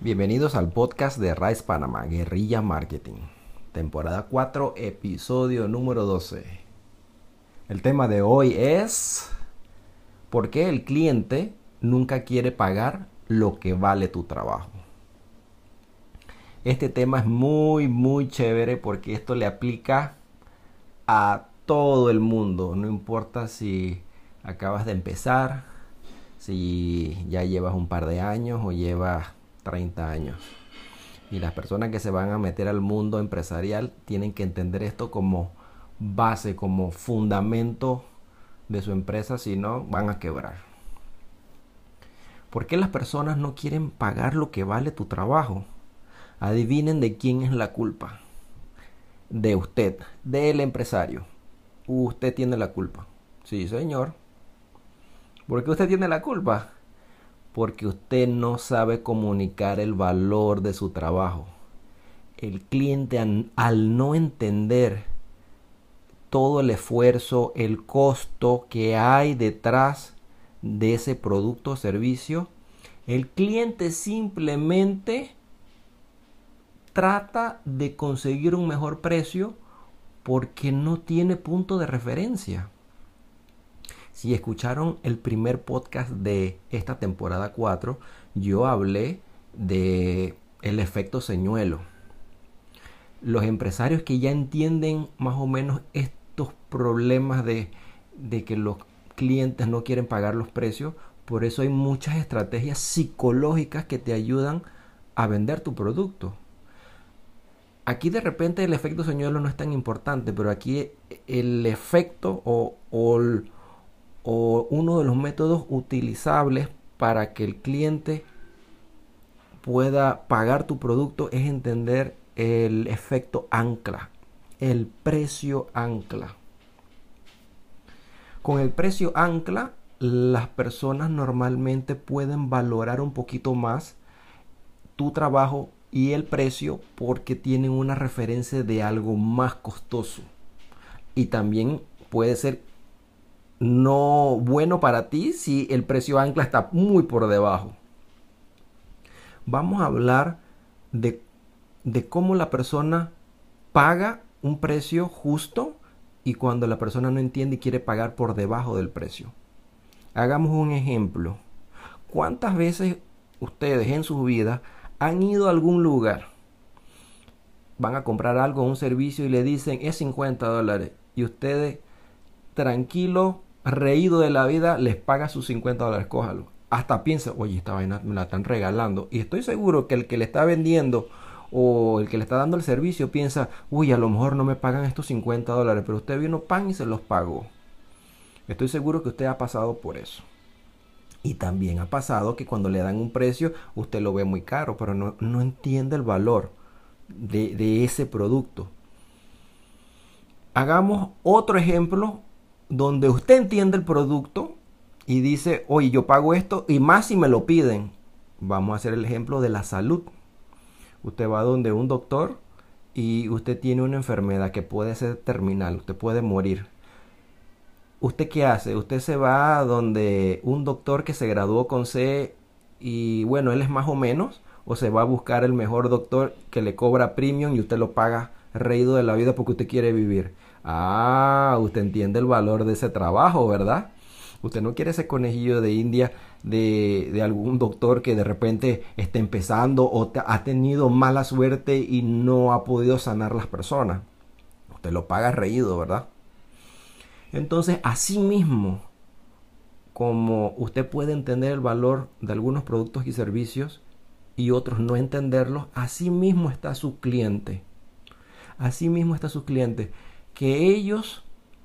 Bienvenidos al podcast de Rice Panama, Guerrilla Marketing, temporada 4, episodio número 12. El tema de hoy es ¿por qué el cliente nunca quiere pagar lo que vale tu trabajo? Este tema es muy, muy chévere porque esto le aplica a todo el mundo, no importa si acabas de empezar, si ya llevas un par de años o llevas 30 años. Y las personas que se van a meter al mundo empresarial tienen que entender esto como base, como fundamento de su empresa, si no van a quebrar. ¿Por qué las personas no quieren pagar lo que vale tu trabajo? Adivinen de quién es la culpa. De usted, del empresario. Usted tiene la culpa. Sí, señor. ¿Por qué usted tiene la culpa? Porque usted no sabe comunicar el valor de su trabajo. El cliente al, no entender todo el esfuerzo, el costo que hay detrás de ese producto o servicio, el cliente simplemente trata de conseguir un mejor precio porque no tiene punto de referencia. Si escucharon el primer podcast de esta temporada 4, yo hablé de el efecto señuelo. Los empresarios que ya entienden más o menos estos problemas de, de que los clientes no quieren pagar los precios, por eso hay muchas estrategias psicológicas que te ayudan a vender tu producto. Aquí de repente el efecto señuelo no es tan importante, pero aquí el efecto o, o, o uno de los métodos utilizables para que el cliente pueda pagar tu producto es entender el efecto ancla, el precio ancla. Con el precio ancla, las personas normalmente pueden valorar un poquito más tu trabajo y el precio porque tienen una referencia de algo más costoso. Y también puede ser no bueno para ti si el precio ancla está muy por debajo. Vamos a hablar de, de cómo la persona paga un precio justo y cuando la persona no entiende y quiere pagar por debajo del precio. Hagamos un ejemplo. ¿Cuántas veces ustedes en su vida han ido a algún lugar, van a comprar algo, un servicio y le dicen es 50 dólares y ustedes tranquilo, reído de la vida, les paga sus 50 dólares, cójalo. Hasta piensa, oye, esta vaina me la están regalando. Y estoy seguro que el que le está vendiendo o el que le está dando el servicio piensa, uy, a lo mejor no me pagan estos 50 dólares, pero usted vino pan y se los pagó. Estoy seguro que usted ha pasado por eso. Y también ha pasado que cuando le dan un precio, usted lo ve muy caro, pero no, entiende el valor de, de ese producto. Hagamos otro ejemplo donde usted entiende el producto y dice, oye, yo pago esto y más si me lo piden. Vamos a hacer el ejemplo de la salud. Usted va donde un doctor y usted tiene una enfermedad que puede ser terminal, usted puede morir. ¿usted qué hace? Usted se va donde un doctor que se graduó con C y bueno, él es más o menos, o se va a buscar el mejor doctor que le cobra premium y usted lo paga reído de la vida porque usted quiere vivir. Ah, usted entiende el valor de ese trabajo, ¿verdad? Usted no quiere ese conejillo de India de, algún doctor que de repente está empezando o ha tenido mala suerte y no ha podido sanar las personas. Usted lo paga reído, ¿verdad? Entonces, así mismo, como usted puede entender el valor de algunos productos y servicios y otros no entenderlos, así mismo está su cliente. Así mismo está su cliente. Que ellos,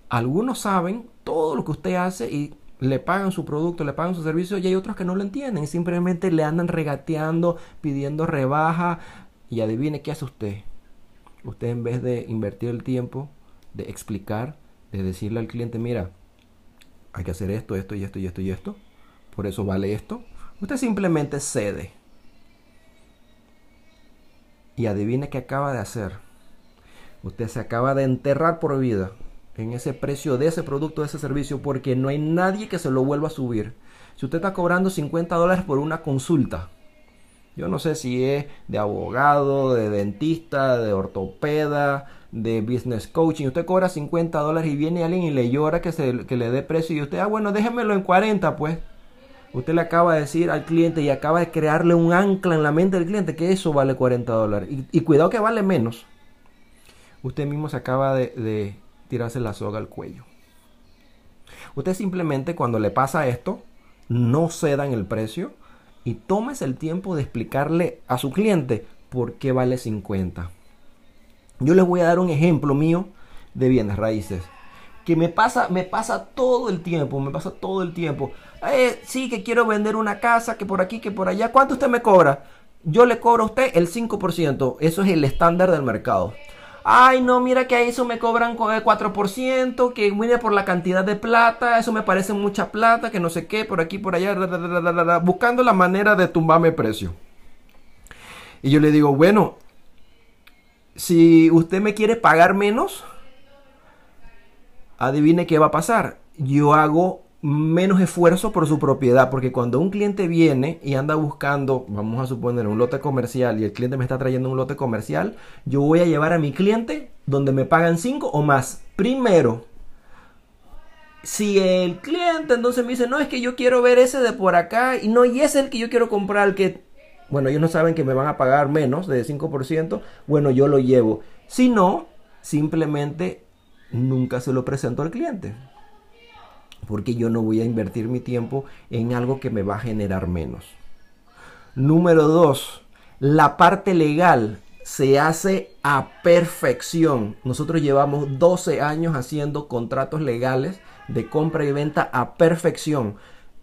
algunos saben todo lo que usted hace y le pagan su producto, le pagan su servicio y hay otros que no lo entienden. Simplemente le andan regateando, pidiendo rebaja y adivine qué hace usted. Usted en vez de invertir el tiempo de explicar, de decirle al cliente, mira, hay que hacer esto, esto y esto y esto y esto, por eso vale esto, usted simplemente cede. Y adivine qué acaba de hacer. Usted se acaba de enterrar por vida en ese precio de ese producto, de ese servicio, porque no hay nadie que se lo vuelva a subir. Si usted está cobrando 50 dólares por una consulta, Yo no sé si es de abogado, de dentista, de ortopeda, de business coaching. Usted cobra 50 dólares y viene alguien y le llora que, se, que le dé precio y usted, ah, bueno, déjemelo en 40 pues. Usted le acaba de decir al cliente y acaba de crearle un ancla en la mente del cliente que eso vale 40 dólares. Y, cuidado que vale menos. Usted mismo se acaba de, tirarse la soga al cuello. Usted simplemente cuando le pasa esto, no ceda en el precio y tomes el tiempo de explicarle a su cliente por qué vale 50. Yo les voy a dar un ejemplo mío de bienes raíces que me pasa, me pasa todo el tiempo, me pasa todo el tiempo. Eh, sí, que quiero vender una casa, que por aquí, que por allá. ¿Cuánto usted me cobra? Yo le cobro a usted el 5%. Eso es el estándar del mercado. Ay, no, mira que a eso me cobran 4%, que mire por la cantidad de plata, eso me parece mucha plata, que no sé qué, por aquí, por allá, buscando la manera de tumbarme precio. Y yo le digo, bueno, si usted me quiere pagar menos, adivine qué va a pasar. Yo hago menos esfuerzo por su propiedad, porque cuando un cliente viene y anda buscando, vamos a suponer, un lote comercial y el cliente me está trayendo un lote comercial, yo voy a llevar a mi cliente donde me pagan 5 o más. Primero, si el cliente entonces me dice, no, es que yo quiero ver ese de por acá y no, y es el que yo quiero comprar, el que, bueno, ellos no saben que me van a pagar menos de 5%, bueno, yo lo llevo. Si no, simplemente nunca se lo presento al cliente. Porque yo no voy a invertir mi tiempo en algo que me va a generar menos. Número dos, la parte legal se hace a perfección. Nosotros llevamos 12 años haciendo contratos legales de compra y venta a perfección.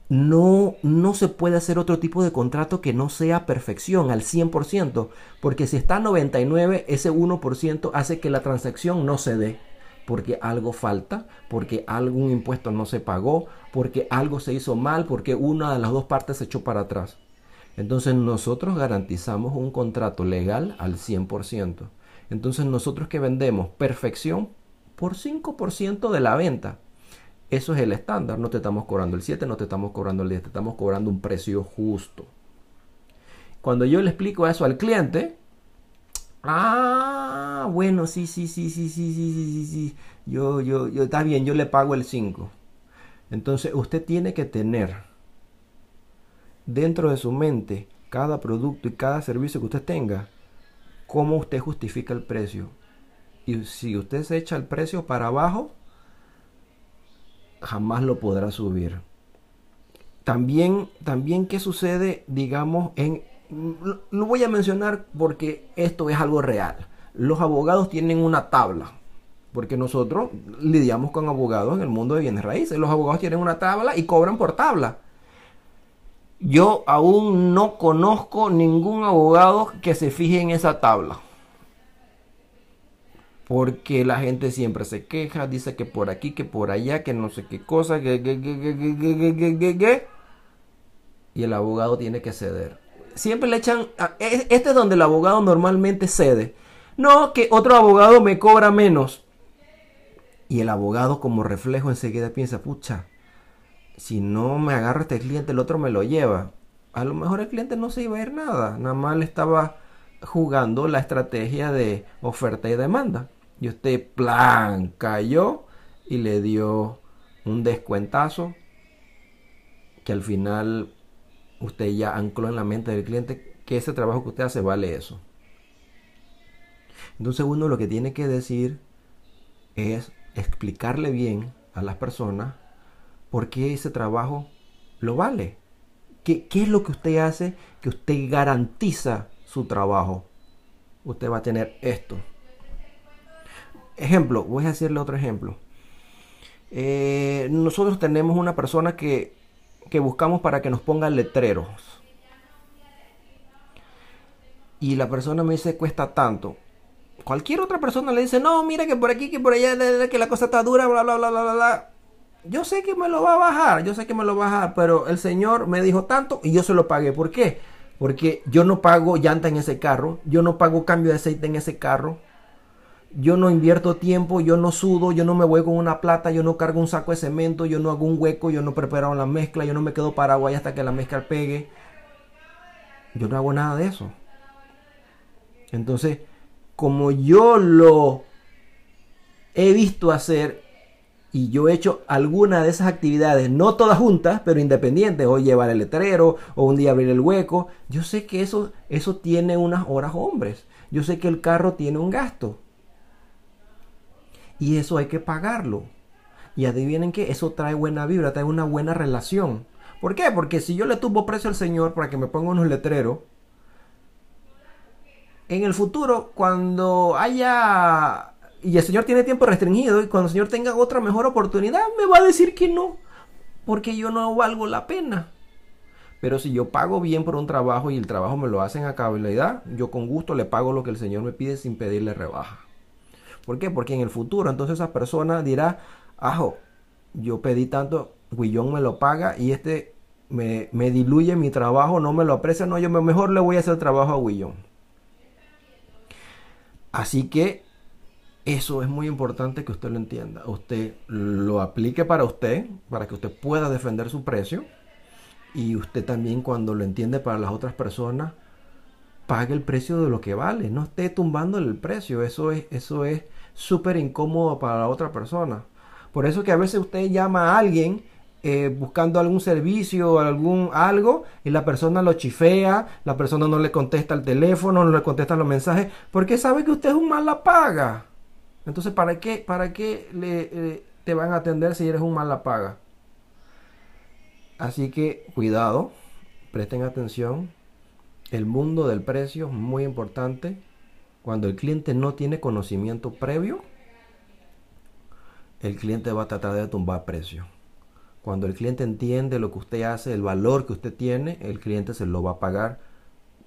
No, no se puede hacer otro tipo de contrato que no sea perfección al 100%, porque si está a 99, ese 1% hace que la transacción no se dé porque algo falta, porque algún impuesto no se pagó, porque algo se hizo mal, porque una de las dos partes se echó para atrás. Entonces nosotros garantizamos un contrato legal al 100%. Entonces nosotros que vendemos perfección por 5% de la venta. Eso es el estándar. No te estamos cobrando el 7, no te estamos cobrando el 10, te estamos cobrando un precio justo. Cuando yo le explico eso al cliente, Ah, bueno, sí, sí, sí, sí, sí, sí, sí, sí, sí. Yo, yo, yo, está bien, yo le pago el 5. Entonces, usted tiene que tener dentro de su mente cada producto y cada servicio que usted tenga, cómo usted justifica el precio. Y si usted se echa el precio para abajo, jamás lo podrá subir. También, también qué sucede, digamos, en lo voy a mencionar porque esto es algo real. Los abogados tienen una tabla, porque nosotros lidiamos con abogados en el mundo de bienes raíces. Los abogados tienen una tabla y cobran por tabla. Yo aún no conozco ningún abogado que se fije en esa tabla. Porque la gente siempre se queja, dice que por aquí, que por allá, que no sé qué cosa, que, que, que, y el abogado tiene que ceder siempre le echan, e, este es donde el abogado normalmente cede. No, que otro abogado me cobra menos. Y el abogado como reflejo enseguida piensa, pucha, si no me agarro este cliente, el otro me lo lleva. A lo mejor el cliente no se iba a ir nada, nada más le estaba jugando la estrategia de oferta y demanda. Y usted, plan, cayó y le dio un descuentazo que al final usted ya ancló en la mente del cliente que ese trabajo que usted hace vale eso. Entonces uno lo que tiene que decir es explicarle bien a las personas por qué ese trabajo lo vale. ¿Qué, ¿Qué, es lo que usted hace que usted garantiza su trabajo? Usted va a tener esto. Ejemplo, voy a decirle otro ejemplo. Eh, nosotros tenemos una persona que que buscamos para que nos pongan letreros. Y la persona me dice cuesta tanto. Cualquier otra persona le dice, no, mira que por aquí, que por allá, que la cosa está dura, bla, bla, bla, bla, bla. Yo sé que me lo va a bajar, yo sé que me lo va a bajar, pero el señor me dijo tanto y yo se lo pagué. ¿Por qué? Porque yo no pago llanta en ese carro, yo no pago cambio de aceite en ese carro, yo no invierto tiempo, yo no sudo, yo no me voy con una plata, yo no cargo un saco de cemento, yo no hago un hueco, yo no preparo la mezcla, yo no me quedo parado ahí hasta que la mezcla pegue. Yo no hago nada de eso. Entonces, como yo lo he visto hacer y yo he hecho alguna de esas actividades, no todas juntas, pero independientes, hoy llevar el letrero o un día abrir el hueco, yo sé que eso, eso tiene unas horas hombres. Yo sé que el carro tiene un gasto. Y eso hay que pagarlo. Y adivinen que eso trae buena vibra, trae una buena relación. ¿Por qué? Porque si yo le tuvo precio al Señor para que me ponga unos letreros, en el futuro, cuando haya y el Señor tiene tiempo restringido y cuando el Señor tenga otra mejor oportunidad me va a decir que no, porque yo no valgo la pena. Pero si yo pago bien por un trabajo y el trabajo me lo hacen a cabalidad, yo con gusto le pago lo que el Señor me pide sin pedirle rebaja. ¿Por qué? Porque en el futuro entonces esa persona dirá, ajo, yo pedí tanto, Guillón me lo paga y este me, me diluye mi trabajo, no me lo aprecia, no, yo mejor le voy a hacer trabajo a Guillón. Así que eso es muy importante que usted lo entienda. Usted lo aplique para usted, para que usted pueda defender su precio. Y usted también cuando lo entiende para las otras personas, pague el precio de lo que vale. No esté tumbándole el precio. Eso es eso es súper incómodo para la otra persona. Por eso que a veces usted llama a alguien eh, buscando algún servicio, algún algo, y la persona lo chifea, la persona no le contesta el teléfono, no le contesta los mensajes, porque sabe que usted es un mala paga. Entonces, ¿para qué, para qué le, te van a atender si eres un mala paga? Así que cuidado, presten atención. El mundo del precio es muy importante. Cuando el cliente no tiene conocimiento previo, el cliente va a tratar de tumbar precio. Cuando el cliente entiende lo que usted hace, el valor que usted tiene, el cliente se lo va a pagar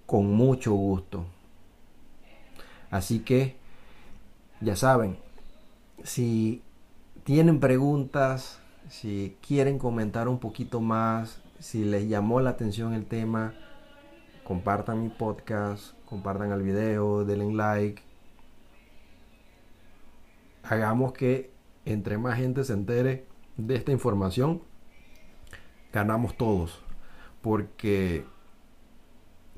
con mucho gusto. Así que ya saben, si tienen preguntas, si quieren comentar un poquito más, si les llamó la atención el tema, compartan mi podcast, compartan el video, denle like. Hagamos que entre más gente se entere de esta información, ganamos todos. Porque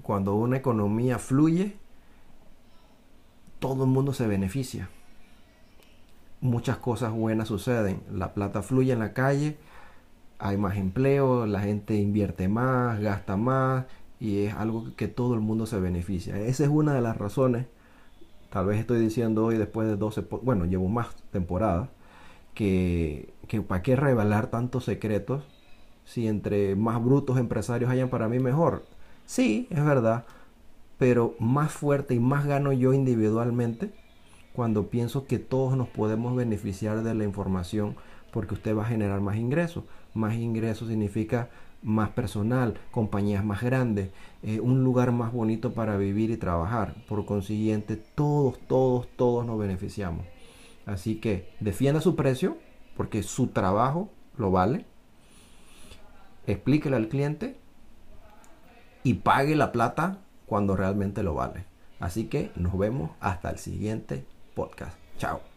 cuando una economía fluye, todo el mundo se beneficia. Muchas cosas buenas suceden. La plata fluye en la calle, hay más empleo, la gente invierte más, gasta más y es algo que todo el mundo se beneficia. Esa es una de las razones, tal vez estoy diciendo hoy después de 12, bueno, llevo más temporadas, que, que para qué revelar tantos secretos si entre más brutos empresarios hayan para mí mejor. Sí, es verdad, pero más fuerte y más gano yo individualmente cuando pienso que todos nos podemos beneficiar de la información porque usted va a generar más ingresos. Más ingresos significa más personal, compañías más grandes, eh, un lugar más bonito para vivir y trabajar. Por consiguiente, todos, todos, todos nos beneficiamos. Así que defienda su precio porque su trabajo lo vale. Explíquele al cliente y pague la plata cuando realmente lo vale. Así que nos vemos hasta el siguiente podcast. Chao.